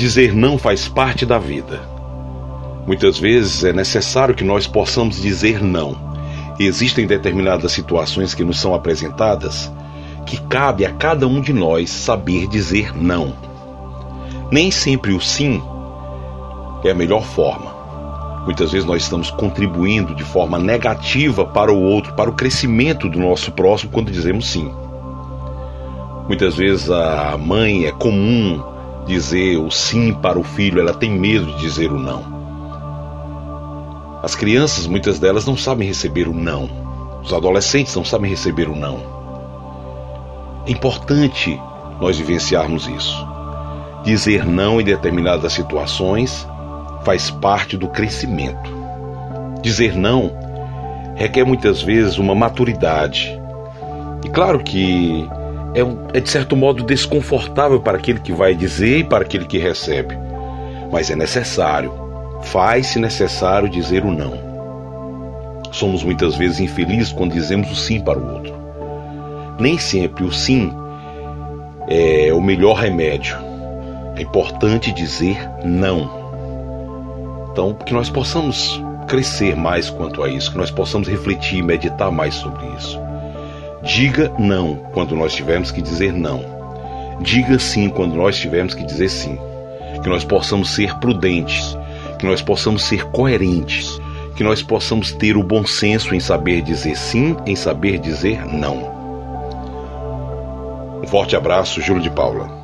Dizer não faz parte da vida. Muitas vezes é necessário que nós possamos dizer não. Existem determinadas situações que nos são apresentadas que cabe a cada um de nós saber dizer não. Nem sempre o sim é a melhor forma. Muitas vezes nós estamos contribuindo de forma negativa para o outro, para o crescimento do nosso próximo quando dizemos sim. Muitas vezes a mãe é comum dizer o sim para o filho, ela tem medo de dizer o não. As crianças, muitas delas, não sabem receber o não. Os adolescentes não sabem receber o não. É importante nós vivenciarmos isso. Dizer não em determinadas situações faz parte do crescimento. Dizer não requer muitas vezes uma maturidade. E claro que é, é de certo modo desconfortável para aquele que vai dizer e para aquele que recebe, mas é necessário, faz-se necessário dizer o não. Somos muitas vezes infelizes quando dizemos o sim para o outro. Nem sempre o sim é o melhor remédio. É importante dizer não. Então, que nós possamos crescer mais quanto a isso, que nós possamos refletir e meditar mais sobre isso. Diga não quando nós tivermos que dizer não. Diga sim quando nós tivermos que dizer sim. Que nós possamos ser prudentes, que nós possamos ser coerentes, que nós possamos ter o bom senso em saber dizer sim, em saber dizer não. Um forte abraço, Júlio de Paula.